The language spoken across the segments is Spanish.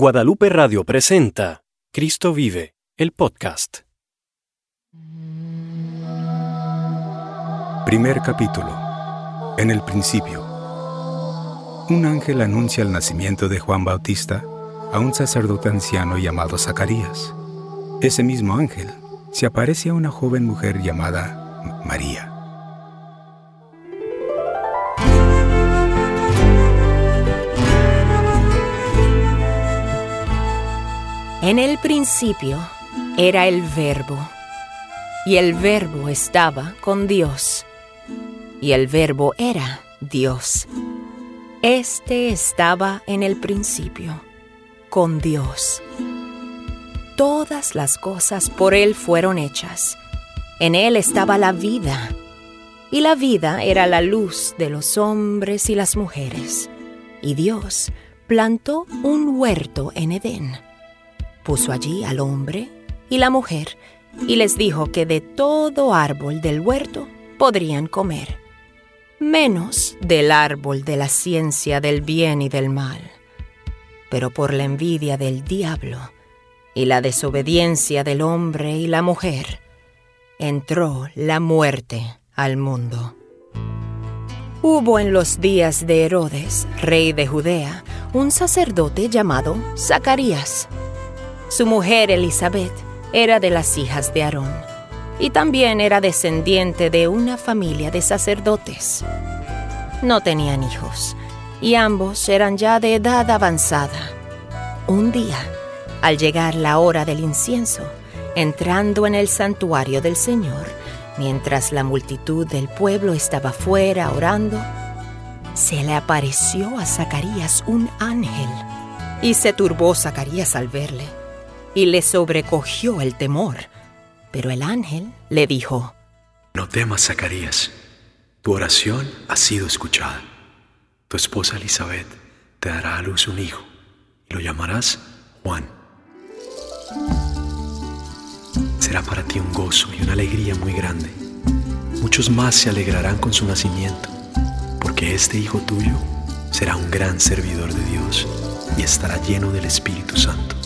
Guadalupe Radio presenta Cristo vive, el podcast. Primer capítulo. En el principio. Un ángel anuncia el nacimiento de Juan Bautista a un sacerdote anciano llamado Zacarías. Ese mismo ángel se aparece a una joven mujer llamada María. En el principio era el verbo, y el verbo estaba con Dios, y el verbo era Dios. Este estaba en el principio, con Dios. Todas las cosas por Él fueron hechas. En Él estaba la vida, y la vida era la luz de los hombres y las mujeres. Y Dios plantó un huerto en Edén puso allí al hombre y la mujer y les dijo que de todo árbol del huerto podrían comer, menos del árbol de la ciencia del bien y del mal. Pero por la envidia del diablo y la desobediencia del hombre y la mujer, entró la muerte al mundo. Hubo en los días de Herodes, rey de Judea, un sacerdote llamado Zacarías su mujer Elizabeth era de las hijas de Aarón y también era descendiente de una familia de sacerdotes. No tenían hijos y ambos eran ya de edad avanzada. Un día, al llegar la hora del incienso, entrando en el santuario del Señor, mientras la multitud del pueblo estaba fuera orando, se le apareció a Zacarías un ángel y se turbó Zacarías al verle y le sobrecogió el temor. Pero el ángel le dijo, No temas, Zacarías, tu oración ha sido escuchada. Tu esposa Elizabeth te dará a luz un hijo y lo llamarás Juan. Será para ti un gozo y una alegría muy grande. Muchos más se alegrarán con su nacimiento, porque este hijo tuyo será un gran servidor de Dios y estará lleno del Espíritu Santo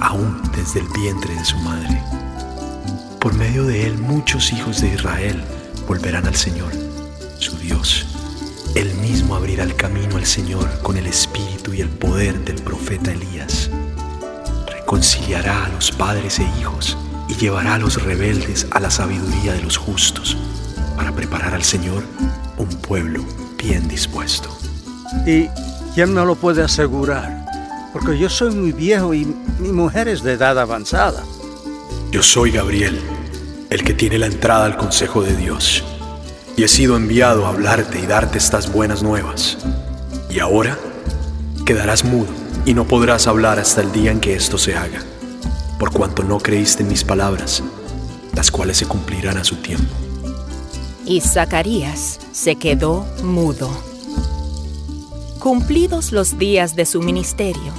aún desde el vientre de su madre. Por medio de él muchos hijos de Israel volverán al Señor, su Dios. Él mismo abrirá el camino al Señor con el espíritu y el poder del profeta Elías. Reconciliará a los padres e hijos y llevará a los rebeldes a la sabiduría de los justos para preparar al Señor un pueblo bien dispuesto. ¿Y quién me lo puede asegurar? Porque yo soy muy viejo y mi mujer es de edad avanzada. Yo soy Gabriel, el que tiene la entrada al consejo de Dios, y he sido enviado a hablarte y darte estas buenas nuevas. Y ahora quedarás mudo y no podrás hablar hasta el día en que esto se haga, por cuanto no creíste en mis palabras, las cuales se cumplirán a su tiempo. Y Zacarías se quedó mudo. Cumplidos los días de su ministerio,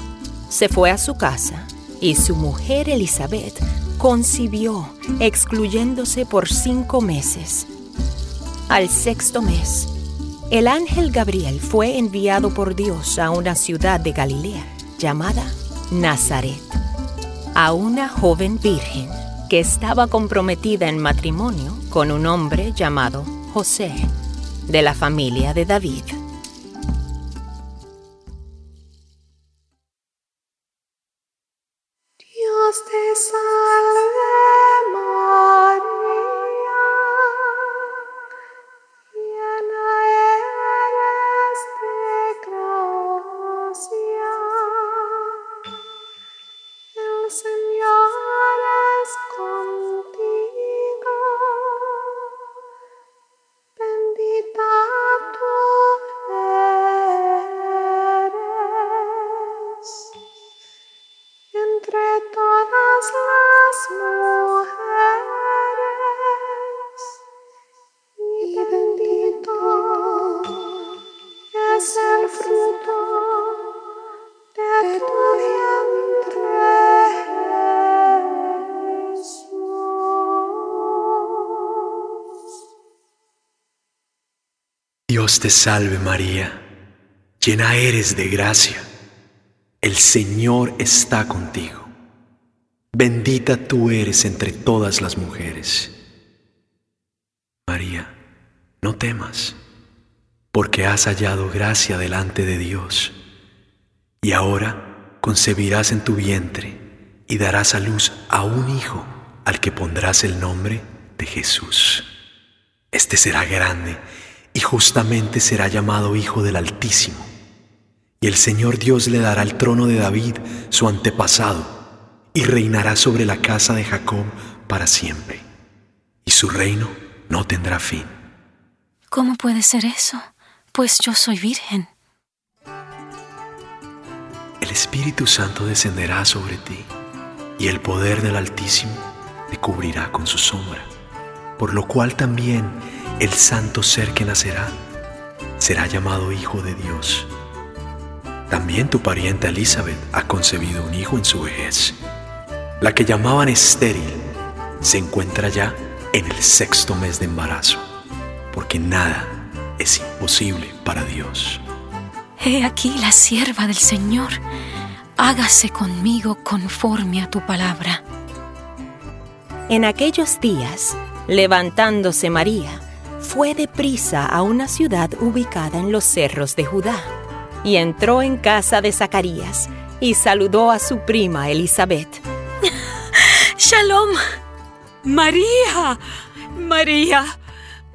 se fue a su casa y su mujer Elizabeth concibió, excluyéndose por cinco meses. Al sexto mes, el ángel Gabriel fue enviado por Dios a una ciudad de Galilea llamada Nazaret, a una joven virgen que estaba comprometida en matrimonio con un hombre llamado José, de la familia de David. Dios te salve María, llena eres de gracia, el Señor está contigo. Bendita tú eres entre todas las mujeres. María, no temas, porque has hallado gracia delante de Dios. Y ahora concebirás en tu vientre y darás a luz a un hijo al que pondrás el nombre de Jesús. Este será grande y justamente será llamado Hijo del Altísimo. Y el Señor Dios le dará el trono de David, su antepasado, y reinará sobre la casa de Jacob para siempre. Y su reino no tendrá fin. ¿Cómo puede ser eso? Pues yo soy virgen. El Espíritu Santo descenderá sobre ti, y el poder del Altísimo te cubrirá con su sombra, por lo cual también el santo ser que nacerá será llamado Hijo de Dios. También tu parienta Elizabeth ha concebido un hijo en su vejez. La que llamaban estéril se encuentra ya en el sexto mes de embarazo, porque nada es imposible para Dios. He aquí la sierva del Señor, hágase conmigo conforme a tu palabra. En aquellos días, levantándose María, fue deprisa a una ciudad ubicada en los cerros de Judá y entró en casa de Zacarías y saludó a su prima Elizabeth. Shalom. María, María,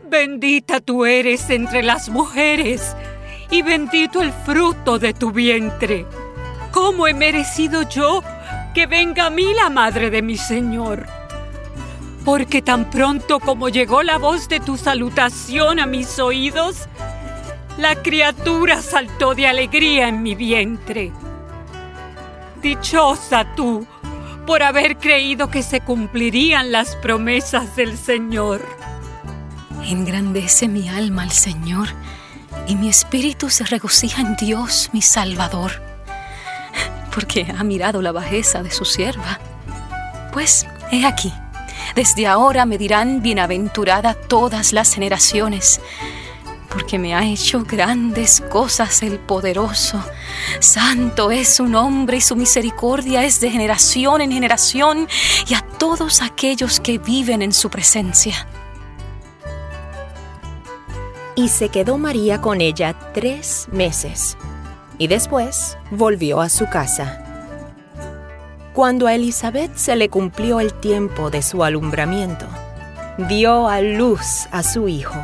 bendita tú eres entre las mujeres y bendito el fruto de tu vientre. ¿Cómo he merecido yo que venga a mí la madre de mi Señor? Porque tan pronto como llegó la voz de tu salutación a mis oídos, la criatura saltó de alegría en mi vientre. Dichosa tú por haber creído que se cumplirían las promesas del Señor. Engrandece mi alma al Señor y mi espíritu se regocija en Dios, mi Salvador, porque ha mirado la bajeza de su sierva. Pues he aquí, desde ahora me dirán bienaventurada todas las generaciones porque me ha hecho grandes cosas el poderoso. Santo es su nombre y su misericordia es de generación en generación y a todos aquellos que viven en su presencia. Y se quedó María con ella tres meses, y después volvió a su casa. Cuando a Elizabeth se le cumplió el tiempo de su alumbramiento, dio a luz a su hijo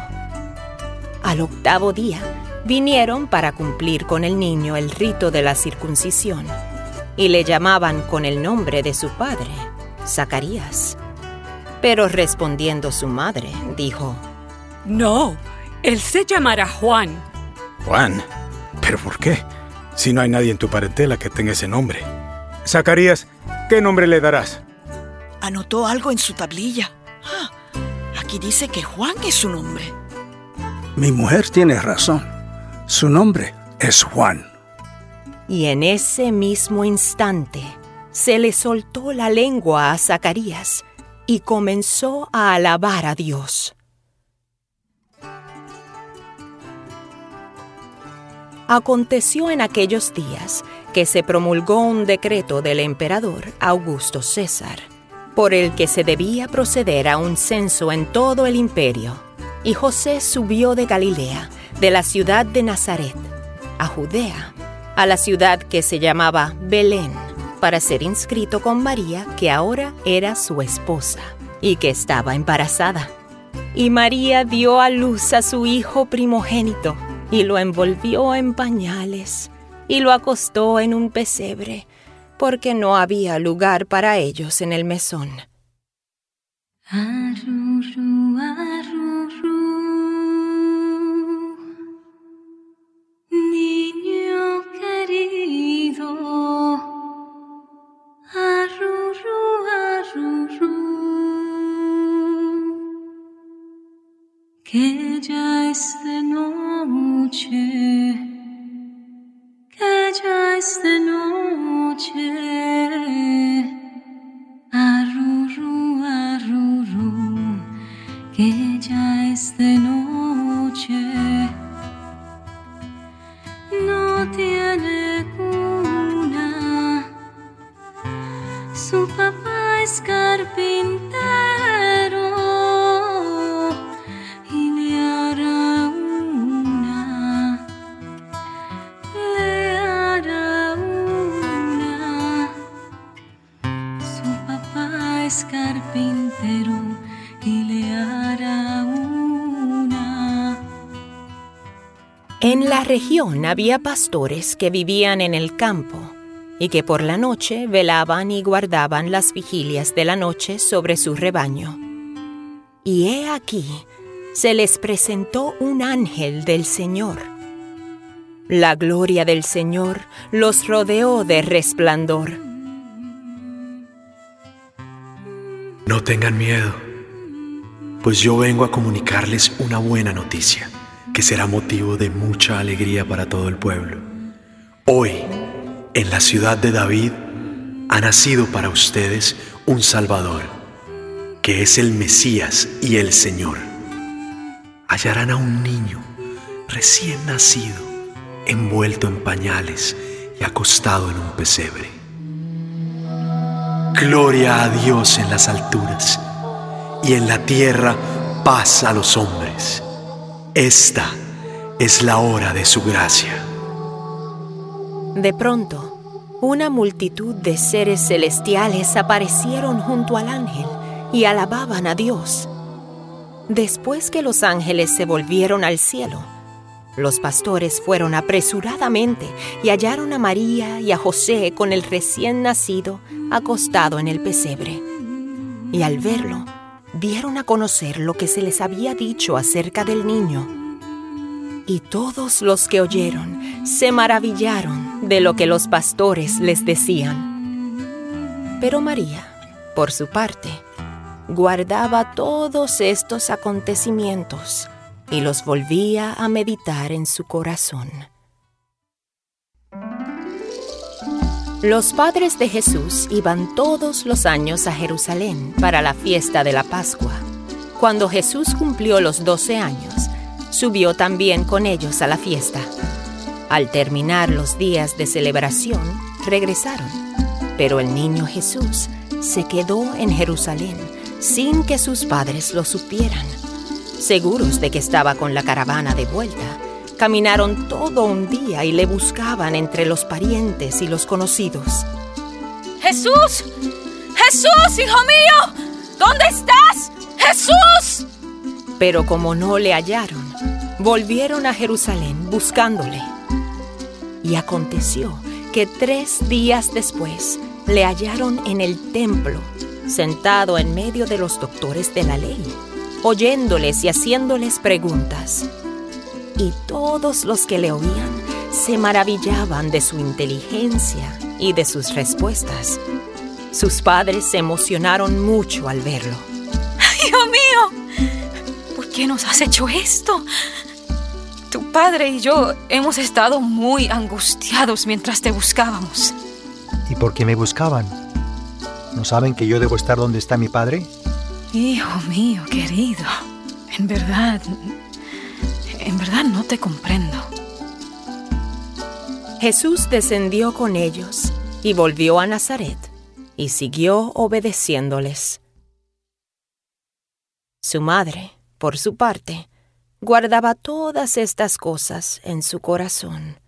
al octavo día, vinieron para cumplir con el niño el rito de la circuncisión y le llamaban con el nombre de su padre, Zacarías. Pero respondiendo su madre, dijo, No, él se llamará Juan. Juan, ¿pero por qué? Si no hay nadie en tu parentela que tenga ese nombre. Zacarías, ¿qué nombre le darás? Anotó algo en su tablilla. Ah, aquí dice que Juan es su nombre. Mi mujer tiene razón. Su nombre es Juan. Y en ese mismo instante se le soltó la lengua a Zacarías y comenzó a alabar a Dios. Aconteció en aquellos días que se promulgó un decreto del emperador Augusto César, por el que se debía proceder a un censo en todo el imperio y José subió de Galilea, de la ciudad de Nazaret, a Judea, a la ciudad que se llamaba Belén, para ser inscrito con María, que ahora era su esposa, y que estaba embarazada. Y María dio a luz a su hijo primogénito, y lo envolvió en pañales, y lo acostó en un pesebre, porque no había lugar para ellos en el mesón. Región había pastores que vivían en el campo y que por la noche velaban y guardaban las vigilias de la noche sobre su rebaño. Y he aquí, se les presentó un ángel del Señor. La gloria del Señor los rodeó de resplandor. No tengan miedo, pues yo vengo a comunicarles una buena noticia que será motivo de mucha alegría para todo el pueblo. Hoy, en la ciudad de David, ha nacido para ustedes un Salvador, que es el Mesías y el Señor. Hallarán a un niño recién nacido, envuelto en pañales y acostado en un pesebre. Gloria a Dios en las alturas y en la tierra paz a los hombres. Esta es la hora de su gracia. De pronto, una multitud de seres celestiales aparecieron junto al ángel y alababan a Dios. Después que los ángeles se volvieron al cielo, los pastores fueron apresuradamente y hallaron a María y a José con el recién nacido acostado en el pesebre. Y al verlo, dieron a conocer lo que se les había dicho acerca del niño. Y todos los que oyeron se maravillaron de lo que los pastores les decían. Pero María, por su parte, guardaba todos estos acontecimientos y los volvía a meditar en su corazón. Los padres de Jesús iban todos los años a Jerusalén para la fiesta de la Pascua. Cuando Jesús cumplió los doce años, subió también con ellos a la fiesta. Al terminar los días de celebración, regresaron, pero el niño Jesús se quedó en Jerusalén sin que sus padres lo supieran. Seguros de que estaba con la caravana de vuelta, caminaron todo un día y le buscaban entre los parientes y los conocidos. ¡Jesús! ¡Jesús, hijo mío! ¿Dónde estás? ¡Jesús! Pero como no le hallaron, volvieron a Jerusalén buscándole. Y aconteció que tres días después le hallaron en el templo, sentado en medio de los doctores de la ley, oyéndoles y haciéndoles preguntas. Y todos los que le oían se maravillaban de su inteligencia y de sus respuestas. Sus padres se emocionaron mucho al verlo. ¡Hijo mío! ¿Por qué nos has hecho esto? Tu padre y yo hemos estado muy angustiados mientras te buscábamos. ¿Y por qué me buscaban? ¿No saben que yo debo estar donde está mi padre? Hijo mío, querido, en verdad, en verdad no te comprendo. Jesús descendió con ellos y volvió a Nazaret y siguió obedeciéndoles. Su madre, por su parte, guardaba todas estas cosas en su corazón.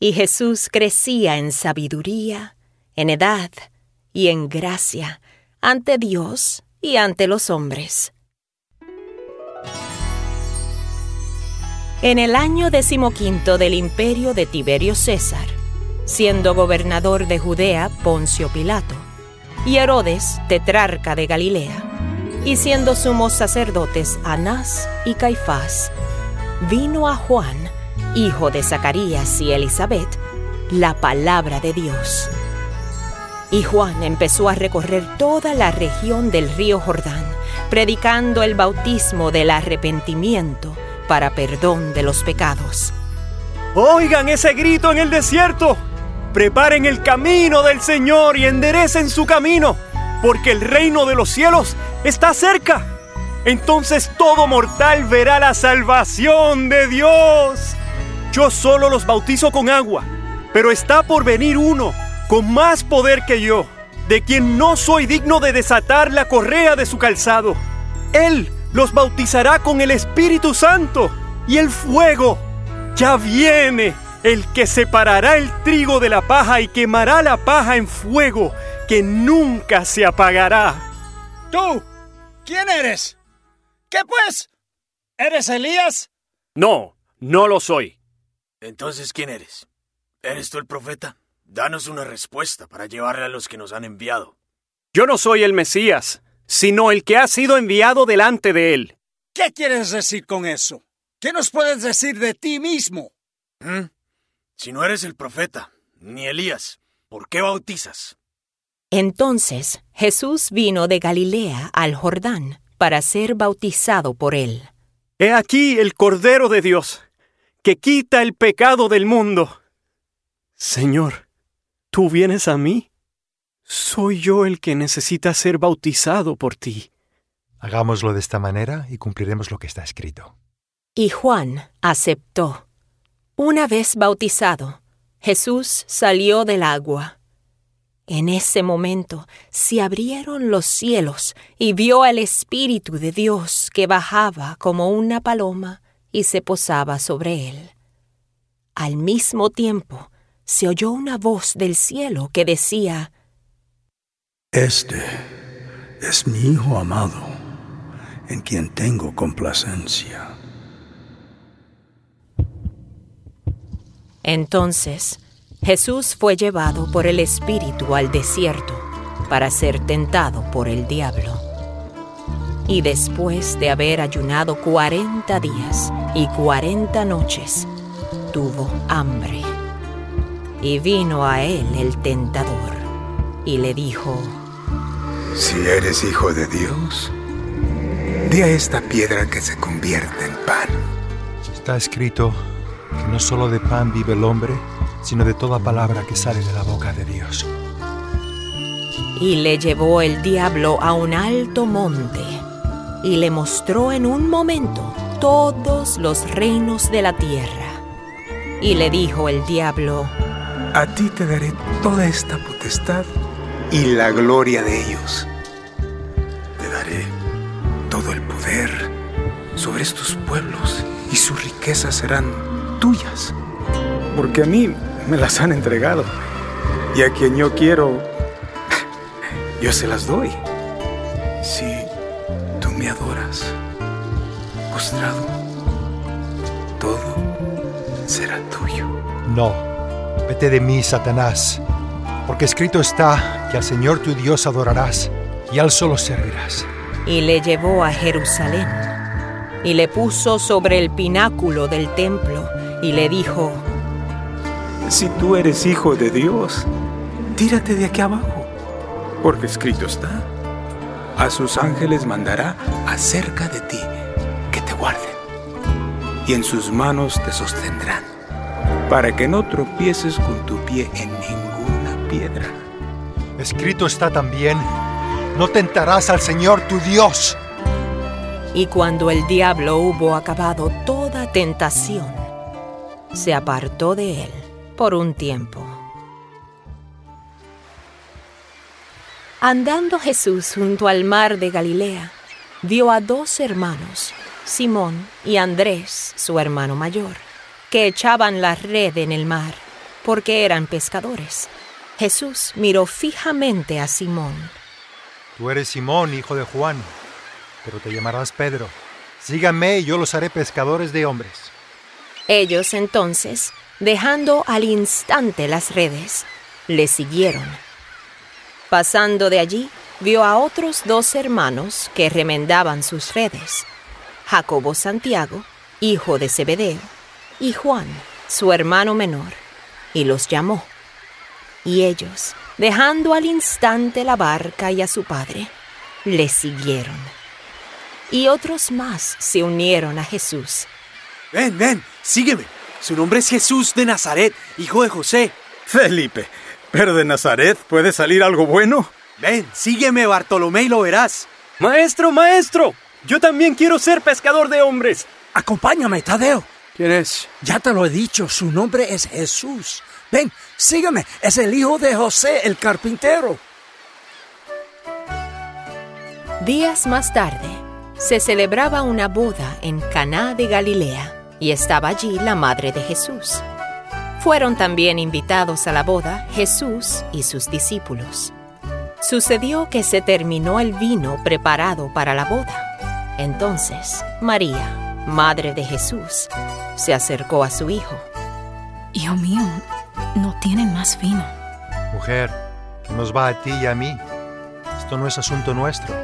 Y Jesús crecía en sabiduría, en edad y en gracia ante Dios y ante los hombres. En el año decimoquinto del imperio de Tiberio César, siendo gobernador de Judea Poncio Pilato, y Herodes, tetrarca de Galilea, y siendo sumos sacerdotes Anás y Caifás, vino a Juan, hijo de Zacarías y Elizabeth, la palabra de Dios. Y Juan empezó a recorrer toda la región del río Jordán, predicando el bautismo del arrepentimiento para perdón de los pecados. Oigan ese grito en el desierto. Preparen el camino del Señor y enderecen su camino, porque el reino de los cielos está cerca. Entonces todo mortal verá la salvación de Dios. Yo solo los bautizo con agua, pero está por venir uno con más poder que yo. de quien no soy digno de desatar la correa de su calzado. Él los bautizará con el Espíritu Santo y el fuego. Ya viene el que separará el trigo de la paja y quemará la paja en fuego que nunca se apagará. ¿Tú? ¿Quién eres? ¿Qué pues? ¿Eres Elías? No, no lo soy. Entonces, ¿quién eres? ¿Eres tú el profeta? Danos una respuesta para llevarle a los que nos han enviado. Yo no soy el Mesías, sino el que ha sido enviado delante de él. ¿Qué quieres decir con eso? ¿Qué nos puedes decir de ti mismo? ¿Mm? Si no eres el profeta, ni Elías, ¿por qué bautizas? Entonces Jesús vino de Galilea al Jordán para ser bautizado por él. He aquí el Cordero de Dios, que quita el pecado del mundo. Señor, ¿tú vienes a mí? Soy yo el que necesita ser bautizado por ti. Hagámoslo de esta manera y cumpliremos lo que está escrito. Y Juan aceptó. Una vez bautizado, Jesús salió del agua. En ese momento se abrieron los cielos y vio al Espíritu de Dios que bajaba como una paloma y se posaba sobre él. Al mismo tiempo se oyó una voz del cielo que decía, Este es mi Hijo amado, en quien tengo complacencia. Entonces Jesús fue llevado por el Espíritu al desierto para ser tentado por el diablo. Y después de haber ayunado cuarenta días y cuarenta noches, tuvo hambre. Y vino a él el tentador y le dijo, Si eres hijo de Dios, di a esta piedra que se convierta en pan. Está escrito que no solo de pan vive el hombre, sino de toda palabra que sale de la boca de Dios. Y le llevó el diablo a un alto monte y le mostró en un momento todos los reinos de la tierra. Y le dijo el diablo, A ti te daré toda esta potestad y la gloria de ellos. Te daré todo el poder sobre estos pueblos y sus riquezas serán tuyas. Porque a mí me las han entregado. Y a quien yo quiero, yo se las doy. Si tú me adoras, postrado, todo será tuyo. No, vete de mí, Satanás, porque escrito está que al Señor tu Dios adorarás y al solo servirás. Y le llevó a Jerusalén y le puso sobre el pináculo del templo y le dijo, Si tú eres hijo de Dios, tírate de aquí abajo, porque escrito está, a sus ángeles mandará acerca de ti que te guarden, y en sus manos te sostendrán, para que no tropieces con tu pie en ninguna piedra. Escrito está también, no tentarás al Señor tu Dios. Y cuando el diablo hubo acabado toda tentación, se apartó de él por un tiempo. Andando Jesús junto al mar de Galilea, vio a dos hermanos, Simón y Andrés, su hermano mayor, que echaban la red en el mar, porque eran pescadores. Jesús miró fijamente a Simón. Tú eres Simón, hijo de Juan, pero te llamarás Pedro. Síganme y yo los haré pescadores de hombres. Ellos entonces, dejando al instante las redes, le siguieron. Pasando de allí, vio a otros dos hermanos que remendaban sus redes, Jacobo Santiago, hijo de Zebedeo, y Juan, su hermano menor, y los llamó. Y ellos, dejando al instante la barca y a su padre, le siguieron. Y otros más se unieron a Jesús. Ven, ven, sígueme. Su nombre es Jesús de Nazaret, hijo de José. Felipe, ¿pero de Nazaret puede salir algo bueno? Ven, sígueme, Bartolomé, y lo verás. Maestro, maestro, yo también quiero ser pescador de hombres. Acompáñame, Tadeo. ¿Quién es? Ya te lo he dicho, su nombre es Jesús. Ven, sígueme, es el hijo de José, el carpintero. Días más tarde, se celebraba una boda en Caná de Galilea y estaba allí la madre de Jesús. Fueron también invitados a la boda Jesús y sus discípulos. Sucedió que se terminó el vino preparado para la boda. Entonces, María, madre de Jesús, se acercó a su hijo. Hijo mío, no tienen más vino. Mujer, ¿qué nos va a ti y a mí? Esto no es asunto nuestro.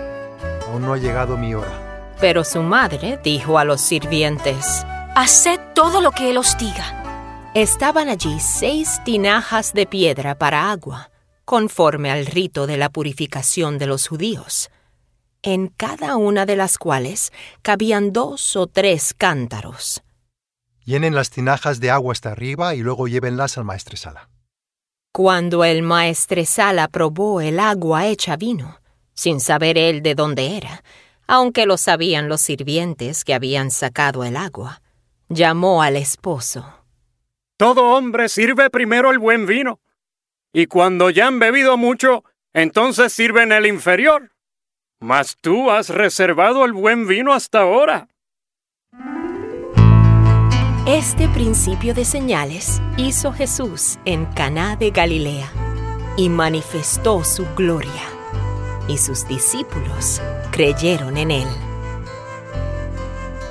Aún no ha llegado mi hora. Pero su madre dijo a los sirvientes, Haced todo lo que él os diga. Estaban allí seis tinajas de piedra para agua, conforme al rito de la purificación de los judíos, en cada una de las cuales cabían dos o tres cántaros. Llenen las tinajas de agua hasta arriba y luego llévenlas al maestresala. Cuando el maestresala probó el agua hecha vino, sin saber él de dónde era, aunque lo sabían los sirvientes que habían sacado el agua, llamó al esposo. Todo hombre sirve primero el buen vino, y cuando ya han bebido mucho, entonces sirven el inferior. Mas tú has reservado el buen vino hasta ahora. Este principio de señales hizo Jesús en Caná de Galilea y manifestó su gloria, y sus discípulos creyeron en él.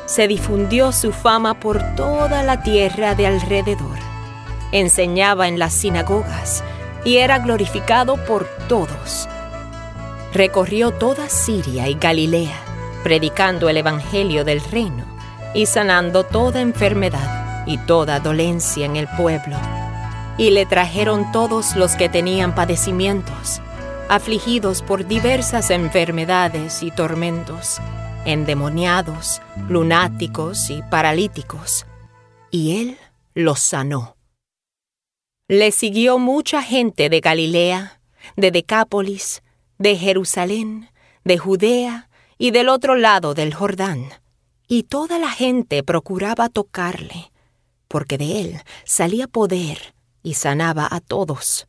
Se difundió su fama por toda la tierra de alrededor. Enseñaba en las sinagogas y era glorificado por todos. Recorrió toda Siria y Galilea, predicando el Evangelio del reino y sanando toda enfermedad y toda dolencia en el pueblo. Y le trajeron todos los que tenían padecimientos, afligidos por diversas enfermedades y tormentos, endemoniados, lunáticos y paralíticos, y él los sanó. Le siguió mucha gente de Galilea, de Decápolis, de Jerusalén, de Judea y del otro lado del Jordán y toda la gente procuraba tocarle, porque de él salía poder y sanaba a todos.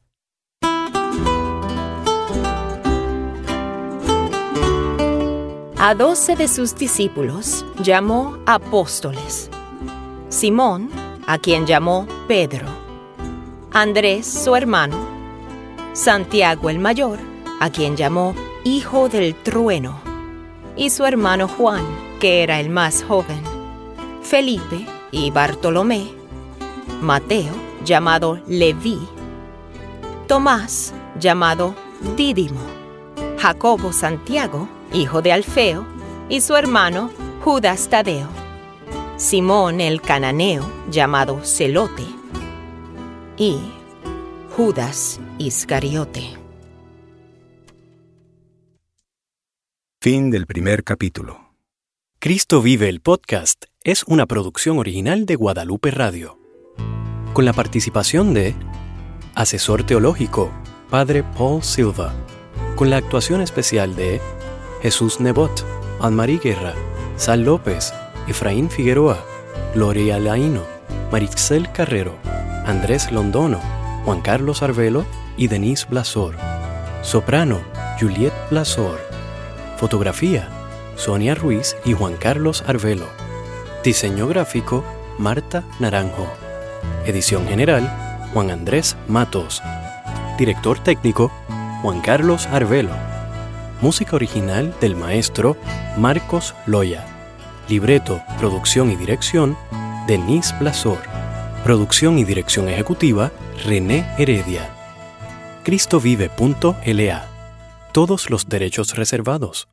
A doce de sus discípulos llamó apóstoles. Simón, a quien llamó Pedro. Andrés, su hermano. Santiago el mayor, a quien llamó Hijo del Trueno. Y su hermano Juan, que era el más joven, Felipe y Bartolomé, Mateo, llamado Leví, Tomás, llamado Dídimo, Jacobo Santiago, hijo de Alfeo, y su hermano Judas Tadeo, Simón el cananeo, llamado Celote, y Judas Iscariote. Fin del primer capítulo. Cristo vive el podcast es una producción original de Guadalupe Radio. Con la participación de Asesor Teológico, Padre Paul Silva. Con la actuación especial de Jesús Nebot, Anne-Marie Guerra, Sal López, Efraín Figueroa, Gloria Laino, Marixel Carrero, Andrés Londono, Juan Carlos Arvelo y Denise Blasor. Soprano, Juliet Blasor. Fotografía, Sonia Ruiz y Juan Carlos Arvelo. Diseño gráfico, Marta Naranjo. Edición general, Juan Andrés Matos. Director técnico, Juan Carlos Arvelo. Música original del maestro Marcos Loya. Libreto, producción y dirección, Denise Blasor. Producción y dirección ejecutiva, René Heredia. cristovive.la. Todos los derechos reservados.